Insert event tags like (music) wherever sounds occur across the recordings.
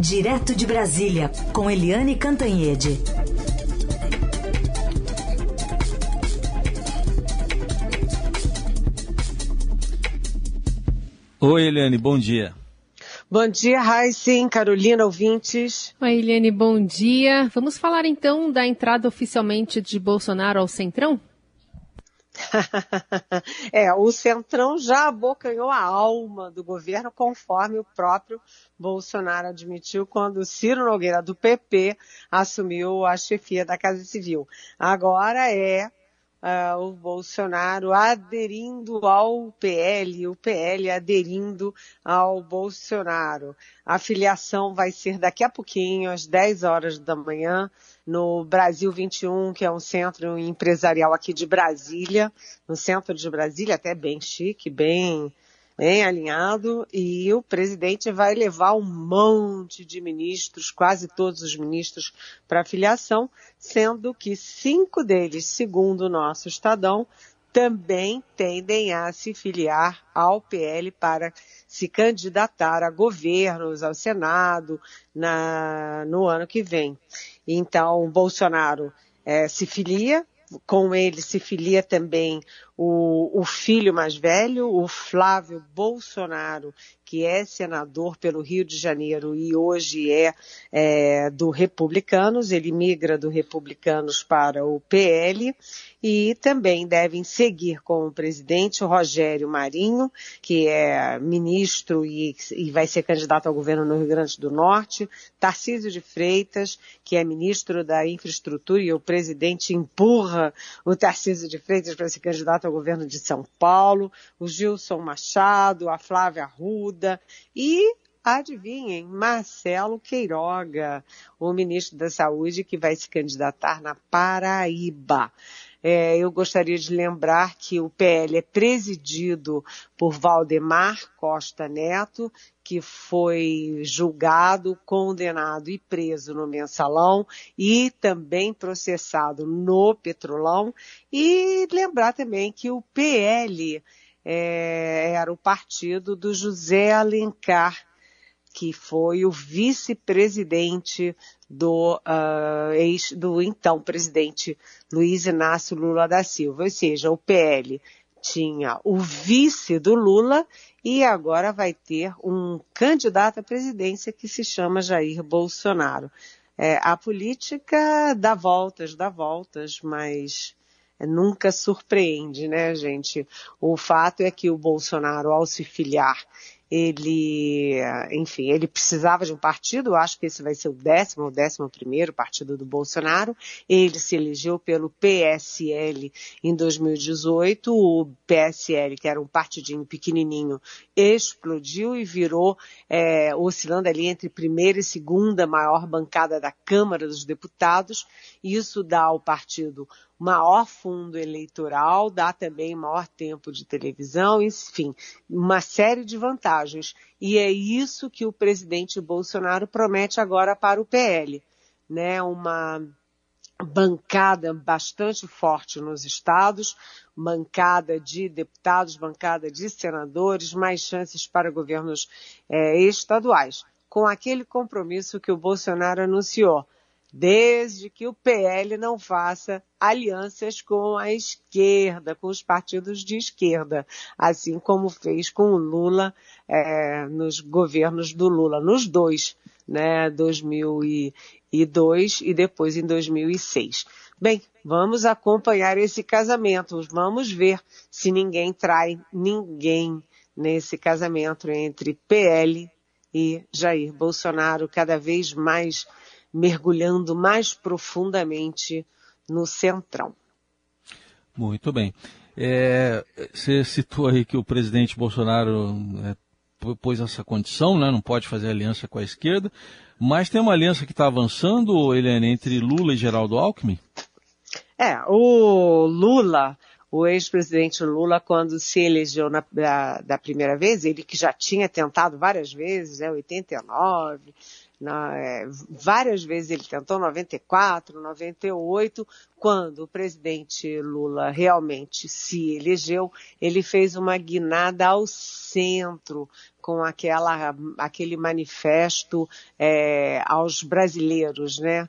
Direto de Brasília, com Eliane Cantanhede. Oi, Eliane, bom dia. Bom dia, Raíssen, Carolina, ouvintes. Oi, Eliane, bom dia. Vamos falar então da entrada oficialmente de Bolsonaro ao Centrão? (laughs) é, o Centrão já abocanhou a alma do governo, conforme o próprio Bolsonaro admitiu quando Ciro Nogueira, do PP, assumiu a chefia da Casa Civil. Agora é uh, o Bolsonaro aderindo ao PL, o PL aderindo ao Bolsonaro. A filiação vai ser daqui a pouquinho, às 10 horas da manhã, no Brasil 21, que é um centro empresarial aqui de Brasília, no centro de Brasília, até bem chique, bem bem alinhado, e o presidente vai levar um monte de ministros, quase todos os ministros, para filiação, sendo que cinco deles, segundo o nosso Estadão, também tendem a se filiar ao PL para se candidatar a governos, ao Senado, na, no ano que vem. Então, Bolsonaro é, se filia, com ele se filia também o, o, filho mais velho, o Flávio Bolsonaro, que é senador pelo Rio de Janeiro e hoje é, é do Republicanos, ele migra do Republicanos para o PL e também devem seguir com o presidente Rogério Marinho, que é ministro e, e, vai ser candidato ao governo no Rio Grande do Norte, Tarcísio de Freitas, que é ministro da infraestrutura e o presidente empurra o Tarcísio de Freitas para ser candidato ao governo de São Paulo, o Gilson Machado, a Flávia E Adivinhem, Marcelo Queiroga, o ministro da Saúde que vai se candidatar na Paraíba. É, eu gostaria de lembrar que o PL é presidido por Valdemar Costa Neto, que foi julgado, condenado e preso no mensalão e também processado no petrolão. E lembrar também que o PL é, era o partido do José Alencar que foi o vice-presidente do, uh, ex, do então presidente Luiz Inácio Lula da Silva. Ou seja, o PL tinha o vice do Lula e agora vai ter um candidato à presidência que se chama Jair Bolsonaro. É, a política dá voltas, dá voltas, mas nunca surpreende, né, gente? O fato é que o Bolsonaro, ao se filiar ele, enfim, ele precisava de um partido, acho que esse vai ser o décimo ou décimo primeiro partido do Bolsonaro. Ele se elegeu pelo PSL em 2018. O PSL, que era um partidinho pequenininho, explodiu e virou, é, oscilando ali entre primeira e segunda maior bancada da Câmara dos Deputados. Isso dá ao partido maior fundo eleitoral, dá também maior tempo de televisão, enfim, uma série de vantagens. E é isso que o presidente Bolsonaro promete agora para o PL, né? Uma bancada bastante forte nos estados, bancada de deputados, bancada de senadores, mais chances para governos é, estaduais, com aquele compromisso que o Bolsonaro anunciou desde que o PL não faça alianças com a esquerda, com os partidos de esquerda, assim como fez com o Lula é, nos governos do Lula, nos dois, né, 2002 e depois em 2006. Bem, vamos acompanhar esse casamento, vamos ver se ninguém trai ninguém nesse casamento entre PL e Jair Bolsonaro, cada vez mais mergulhando mais profundamente no centrão. Muito bem. É, você citou aí que o presidente Bolsonaro é, pôs essa condição, né, não pode fazer aliança com a esquerda, mas tem uma aliança que está avançando, Helene, entre Lula e Geraldo Alckmin? É, o Lula o ex-presidente Lula, quando se elegeu na, da, da, primeira vez, ele que já tinha tentado várias vezes, né, 89, na, é, várias vezes ele tentou, 94, 98, quando o presidente Lula realmente se elegeu, ele fez uma guinada ao centro, com aquela, aquele manifesto é, aos brasileiros, né?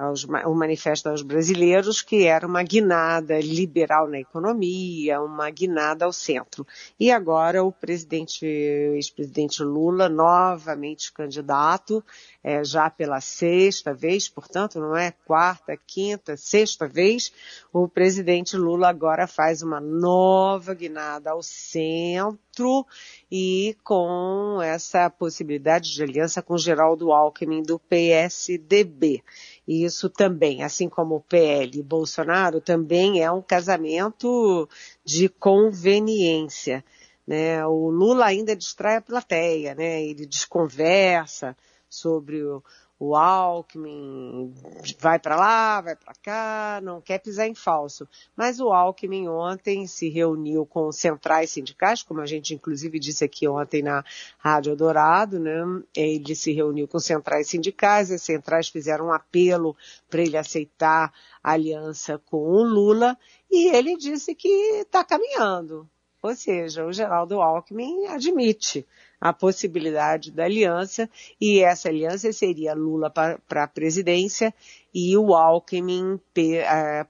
Aos, o Manifesto aos Brasileiros, que era uma guinada liberal na economia, uma guinada ao centro. E agora o presidente, ex-presidente Lula, novamente candidato, é, já pela sexta vez, portanto, não é quarta, quinta, sexta vez, o presidente Lula agora faz uma nova guinada ao centro e com essa possibilidade de aliança com Geraldo Alckmin do PSDB. Isso também, assim como o PL e Bolsonaro, também é um casamento de conveniência. Né? O Lula ainda distrai a plateia, né? ele desconversa sobre o, o Alckmin vai para lá, vai para cá, não quer pisar em falso. Mas o Alckmin ontem se reuniu com centrais sindicais, como a gente inclusive disse aqui ontem na Rádio Dourado, né? Ele se reuniu com centrais sindicais, as centrais fizeram um apelo para ele aceitar a aliança com o Lula e ele disse que está caminhando. Ou seja, o Geraldo Alckmin admite a possibilidade da aliança, e essa aliança seria Lula para a presidência e o Alckmin uh,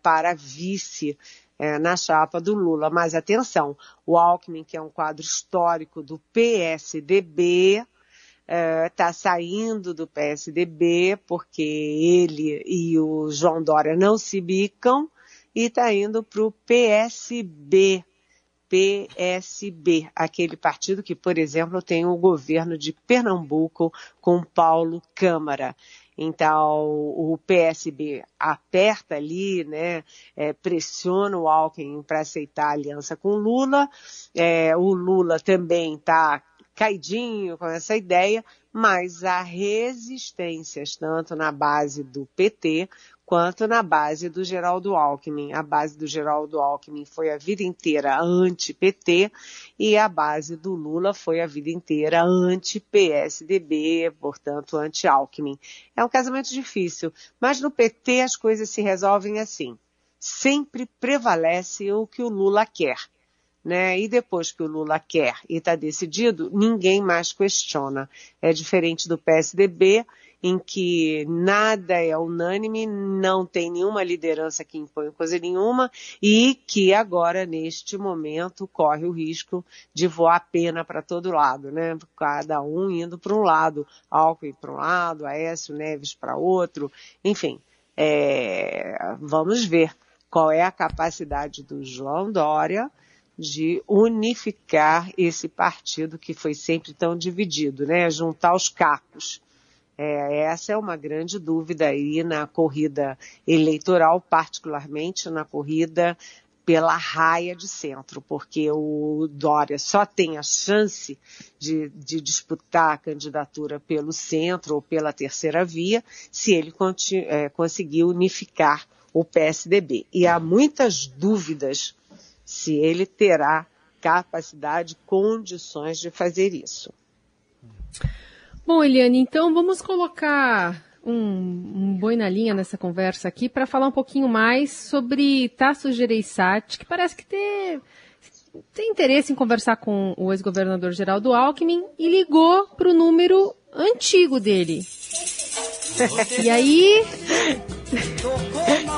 para vice uh, na chapa do Lula. Mas atenção, o Alckmin, que é um quadro histórico do PSDB, está uh, saindo do PSDB porque ele e o João Dória não se bicam e está indo para o PSB, PSB, aquele partido que, por exemplo, tem o governo de Pernambuco com Paulo Câmara. Então, o PSB aperta ali, né, é, pressiona o Alckmin para aceitar a aliança com Lula. É, o Lula também está caidinho com essa ideia, mas há resistências tanto na base do PT quanto na base do Geraldo Alckmin. A base do Geraldo Alckmin foi a vida inteira anti-PT e a base do Lula foi a vida inteira anti-PSDB, portanto anti-Alckmin. É um casamento difícil, mas no PT as coisas se resolvem assim. Sempre prevalece o que o Lula quer. Né? E depois que o Lula quer e está decidido, ninguém mais questiona. É diferente do PSDB, em que nada é unânime, não tem nenhuma liderança que impõe coisa nenhuma e que agora, neste momento, corre o risco de voar pena para todo lado, né? Cada um indo para um lado, Alckmin para um lado, Aécio Neves para outro, enfim. É, vamos ver qual é a capacidade do João Dória de unificar esse partido que foi sempre tão dividido, né? Juntar os cacos. É, essa é uma grande dúvida aí na corrida eleitoral, particularmente na corrida pela raia de centro, porque o Dória só tem a chance de, de, disputar a candidatura pelo centro ou pela terceira via se ele é, conseguir unificar o PSDB. E há muitas dúvidas se ele terá capacidade, condições de fazer isso. Bom, Eliane, então vamos colocar um, um boi na linha nessa conversa aqui para falar um pouquinho mais sobre Tasso Gereissati, que parece que tem, tem interesse em conversar com o ex-governador Geraldo Alckmin e ligou para o número antigo dele. E aí.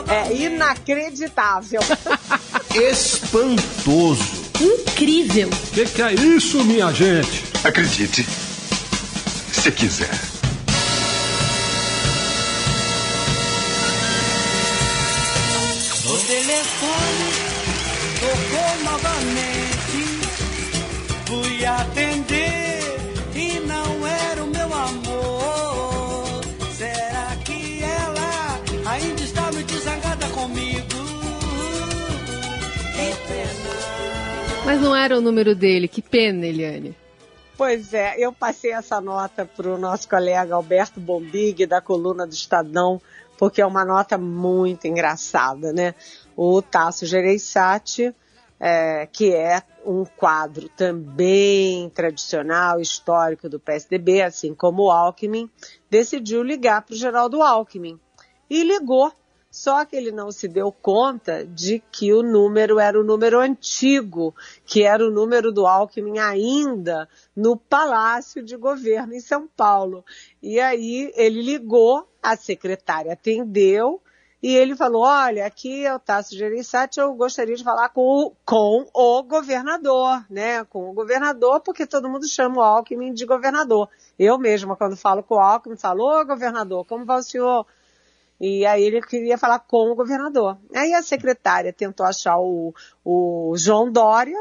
É inacreditável. (laughs) Espantoso. Incrível. O que, que é isso, minha gente? Acredite você quiser. O telefone tocou novamente. Fui atender e não era o meu amor. Será que ela ainda está muito zangada comigo? Que pena. Mas não era o número dele, que pena, Eliane. Pois é, eu passei essa nota para o nosso colega Alberto Bombig, da coluna do Estadão, porque é uma nota muito engraçada, né? O Tasso Gereissati é, que é um quadro também tradicional, histórico do PSDB, assim como o Alckmin, decidiu ligar para o Geraldo Alckmin. E ligou, só que ele não se deu conta de que o número era o número antigo, que era o número do Alckmin ainda no Palácio de Governo em São Paulo. E aí ele ligou, a secretária atendeu, e ele falou, olha, aqui é o Tasso Gereissati, eu gostaria de falar com o, com o governador, né? Com o governador, porque todo mundo chama o Alckmin de governador. Eu mesma, quando falo com o Alckmin, falo, ô governador, como vai o senhor? E aí ele queria falar com o governador. Aí a secretária tentou achar o, o João Dória,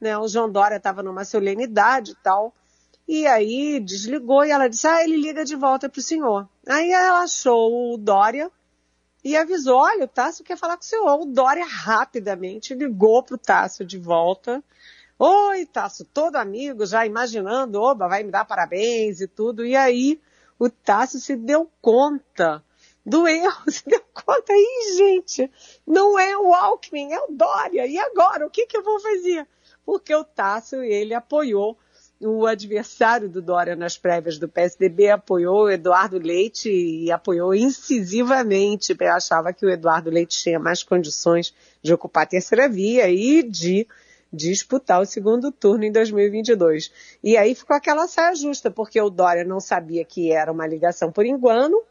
né? O João Dória estava numa solenidade e tal. E aí desligou e ela disse, ah, ele liga de volta para o senhor. Aí ela achou o Dória, e avisou, olha, o Tássio quer falar com o senhor. O Dória rapidamente ligou para o Tássio de volta. Oi, Tássio, todo amigo, já imaginando, oba, vai me dar parabéns e tudo. E aí o Tássio se deu conta do erro, se deu conta aí, gente, não é o Alckmin, é o Dória. E agora, o que, que eu vou fazer? Porque o Tássio, ele apoiou o adversário do Dória nas prévias do PSDB apoiou o Eduardo Leite e apoiou incisivamente, porque achava que o Eduardo Leite tinha mais condições de ocupar a terceira via e de disputar o segundo turno em 2022. E aí ficou aquela saia justa, porque o Dória não sabia que era uma ligação por engano,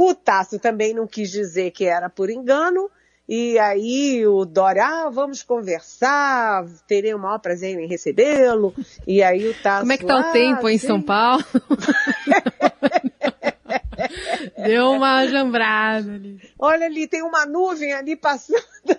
o Tasso também não quis dizer que era por engano, e aí o Dória, ah, vamos conversar, terei o maior prazer em recebê-lo. E aí o Tasso... Como é que tá ah, o tempo em sim. São Paulo? (laughs) Deu uma jambrada ali. Olha ali, tem uma nuvem ali passando. (laughs)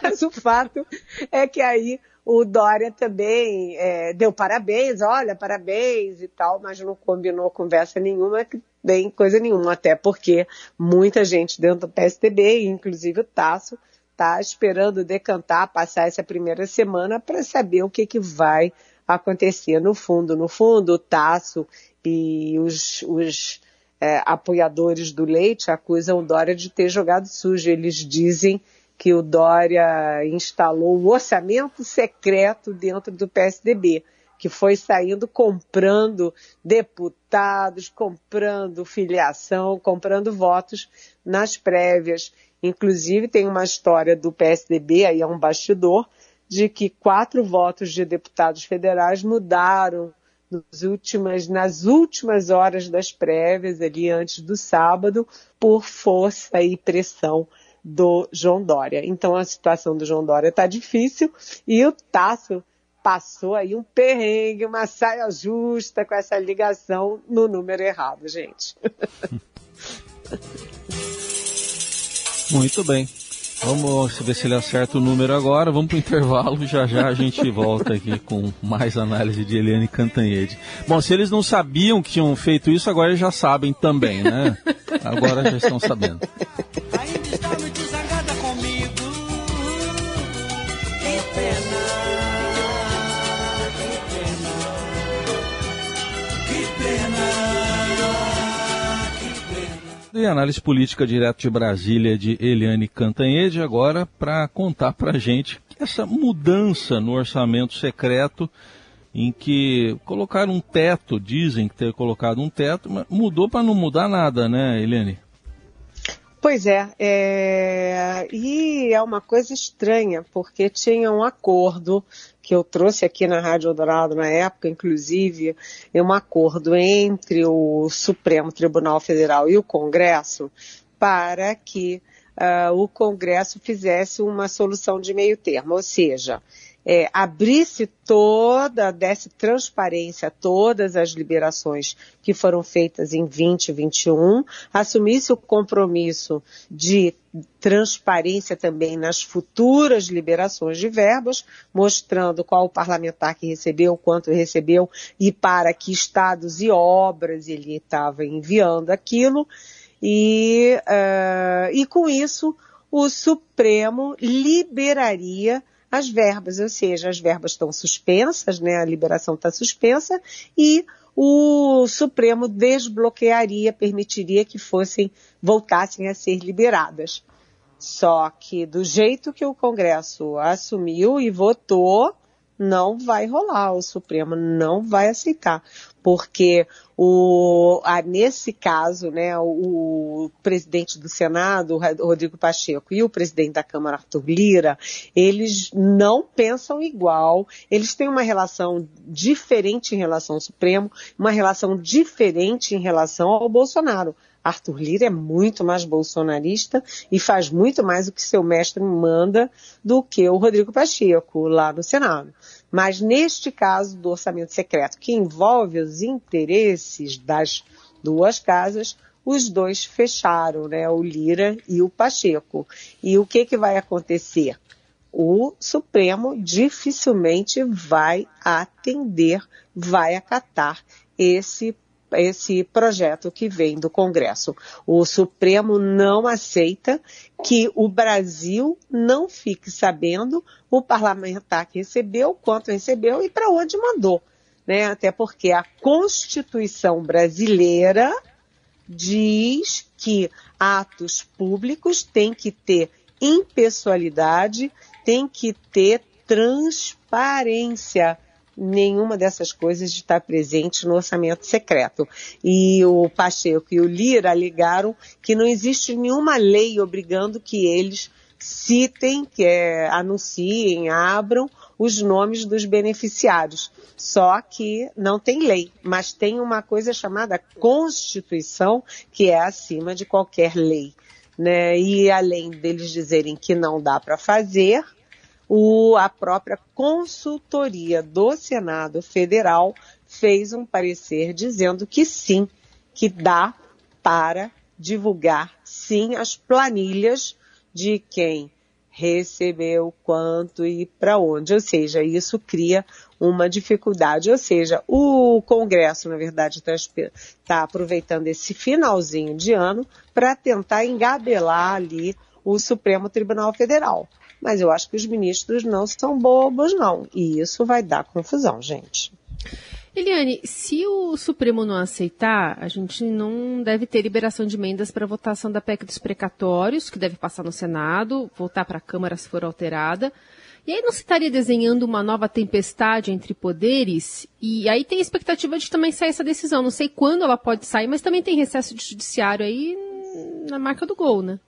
Mas o fato é que aí o Dória também é, deu parabéns, olha, parabéns e tal, mas não combinou conversa nenhuma, bem coisa nenhuma, até porque muita gente dentro do PSDB, inclusive o Tasso, está esperando decantar, passar essa primeira semana para saber o que, que vai acontecer no fundo. No fundo, o Tasso e os, os é, apoiadores do Leite acusam o Dória de ter jogado sujo. Eles dizem que o Dória instalou o orçamento secreto dentro do PSDB, que foi saindo comprando deputados, comprando filiação, comprando votos nas prévias. Inclusive tem uma história do PSDB, aí é um bastidor, de que quatro votos de deputados federais mudaram nas últimas, nas últimas horas das prévias, ali antes do sábado, por força e pressão do João Dória. Então a situação do João Dória está difícil e o Tasso passou aí um perrengue, uma saia justa com essa ligação no número errado, gente. (laughs) Muito bem. Vamos ver se ele acerta o número agora. Vamos para o intervalo. Já já a gente volta aqui com mais análise de Eliane Cantanhede. Bom, se eles não sabiam que tinham feito isso, agora eles já sabem também, né? Agora já estão sabendo. E análise política direto de Brasília de Eliane Cantanhede, agora para contar para gente essa mudança no orçamento secreto em que colocaram um teto, dizem que ter colocado um teto, mas mudou para não mudar nada, né, Eliane? Pois é, é, e é uma coisa estranha, porque tinha um acordo que eu trouxe aqui na Rádio Eldorado na época, inclusive, é um acordo entre o Supremo Tribunal Federal e o Congresso para que uh, o Congresso fizesse uma solução de meio termo, ou seja, é, abrisse toda, desse transparência a todas as liberações que foram feitas em 2021, assumisse o compromisso de transparência também nas futuras liberações de verbas, mostrando qual o parlamentar que recebeu, quanto recebeu e para que estados e obras ele estava enviando aquilo. E, uh, e com isso, o Supremo liberaria as verbas, ou seja, as verbas estão suspensas, né, a liberação está suspensa, e o Supremo desbloquearia, permitiria que fossem, voltassem a ser liberadas. Só que do jeito que o Congresso assumiu e votou, não vai rolar, o Supremo não vai aceitar, porque o, ah, nesse caso, né, o, o, presidente do Senado, Rodrigo Pacheco, e o presidente da Câmara, Arthur Lira, eles não pensam igual, eles têm uma relação diferente em relação ao Supremo, uma relação diferente em relação ao Bolsonaro. Arthur Lira é muito mais bolsonarista e faz muito mais o que seu mestre manda do que o Rodrigo Pacheco lá no Senado. Mas neste caso do orçamento secreto, que envolve os interesses das duas casas, os dois fecharam, né, o Lira e o Pacheco. E o que, que vai acontecer? O Supremo dificilmente vai atender, vai acatar esse esse projeto que vem do Congresso. O Supremo não aceita que o Brasil não fique sabendo o parlamentar que recebeu, quanto recebeu e para onde mandou. Né? Até porque a Constituição brasileira diz que atos públicos têm que ter impessoalidade, tem que ter transparência nenhuma dessas coisas está presente no orçamento secreto. E o Pacheco e o Lira alegaram que não existe nenhuma lei obrigando que eles citem, que é, anunciem, abram os nomes dos beneficiários. Só que não tem lei, mas tem uma coisa chamada Constituição, que é acima de qualquer lei. Né? E além deles dizerem que não dá para fazer, o, a própria consultoria do Senado Federal fez um parecer dizendo que sim, que dá para divulgar sim as planilhas de quem recebeu quanto e para onde. Ou seja, isso cria uma dificuldade. Ou seja, o Congresso, na verdade, está tá aproveitando esse finalzinho de ano para tentar engabelar ali o Supremo Tribunal Federal. Mas eu acho que os ministros não são bobos, não. E isso vai dar confusão, gente. Eliane, se o Supremo não aceitar, a gente não deve ter liberação de emendas para votação da PEC dos precatórios, que deve passar no Senado, voltar para a Câmara se for alterada. E aí não se estaria desenhando uma nova tempestade entre poderes? E aí tem expectativa de também sair essa decisão. Não sei quando ela pode sair, mas também tem recesso de judiciário aí na marca do gol, né?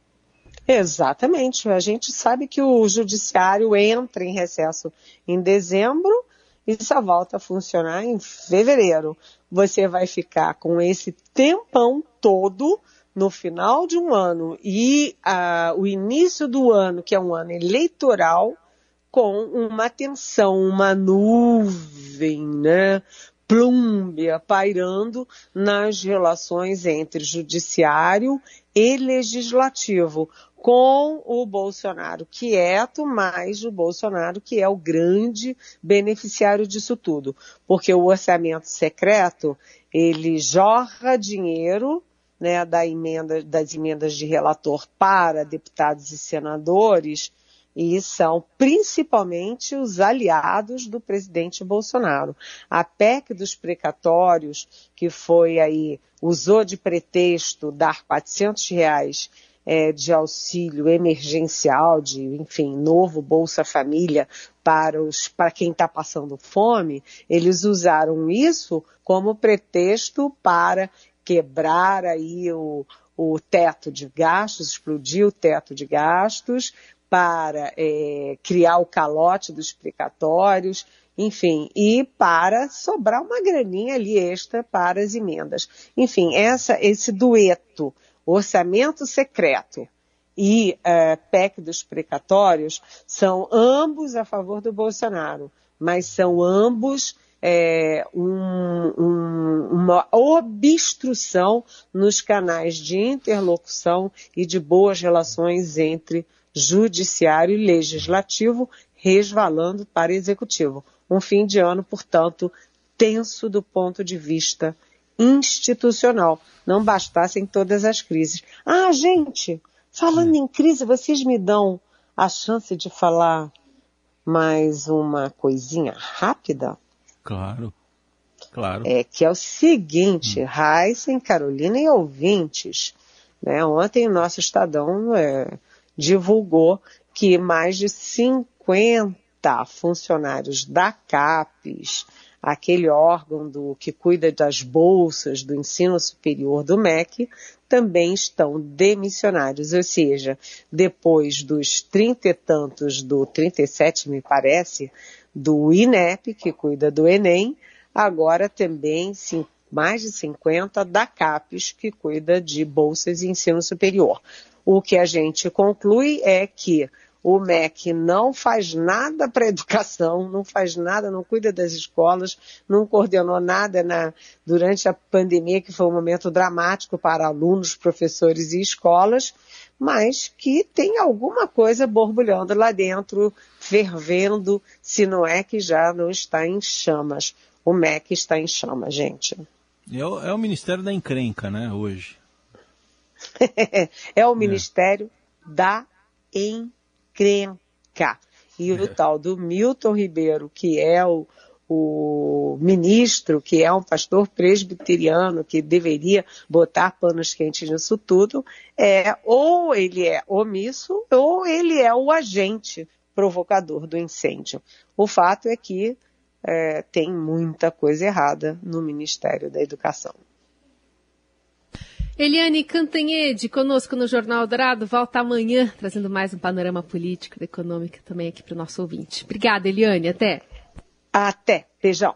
Exatamente. A gente sabe que o judiciário entra em recesso em dezembro e só volta a funcionar em fevereiro. Você vai ficar com esse tempão todo no final de um ano e uh, o início do ano, que é um ano eleitoral, com uma tensão, uma nuvem, né? Plúmbia pairando nas relações entre judiciário e legislativo com o Bolsonaro quieto, mas o Bolsonaro que é o grande beneficiário disso tudo. Porque o orçamento secreto, ele jorra dinheiro né, da emenda, das emendas de relator para deputados e senadores, e são principalmente os aliados do presidente Bolsonaro. A PEC dos precatórios, que foi aí, usou de pretexto dar 400 reais é, de auxílio emergencial, de, enfim, novo Bolsa Família para, os, para quem está passando fome, eles usaram isso como pretexto para quebrar aí o, o teto de gastos, explodir o teto de gastos, para é, criar o calote dos precatórios, enfim, e para sobrar uma graninha ali extra para as emendas. Enfim, essa, esse dueto orçamento secreto e uh, PEC dos precatórios são ambos a favor do Bolsonaro, mas são ambos é, um, um, uma obstrução nos canais de interlocução e de boas relações entre judiciário e legislativo, resvalando para executivo. Um fim de ano, portanto, tenso do ponto de vista institucional. Não bastassem todas as crises. Ah, gente, falando em crise, vocês me dão a chance de falar mais uma coisinha rápida? Claro. Claro. É que é o seguinte, hum. Heisen, Carolina e ouvintes. Né? Ontem o nosso Estadão é, divulgou que mais de 50 funcionários da CAPES, aquele órgão do, que cuida das bolsas do ensino superior do MEC, também estão demissionários, ou seja, depois dos trinta e tantos, do 37 me parece, do INEP, que cuida do Enem, agora também sim, mais de 50 da CAPES, que cuida de bolsas e ensino superior. O que a gente conclui é que o MEC não faz nada para a educação, não faz nada, não cuida das escolas, não coordenou nada na, durante a pandemia, que foi um momento dramático para alunos, professores e escolas, mas que tem alguma coisa borbulhando lá dentro, fervendo, se não é que já não está em chamas. O MEC está em chamas, gente. É o, é o Ministério da Encrenca, né, hoje? (laughs) é o Ministério é. da Encrenca encrenca. E é. o tal do Milton Ribeiro, que é o, o ministro, que é um pastor presbiteriano, que deveria botar panos quentes nisso tudo, é ou ele é omisso ou ele é o agente provocador do incêndio. O fato é que é, tem muita coisa errada no Ministério da Educação. Eliane Cantanhede, conosco no Jornal Dourado, volta amanhã, trazendo mais um panorama político e econômico também aqui para o nosso ouvinte. Obrigada, Eliane, até. Até. Beijão.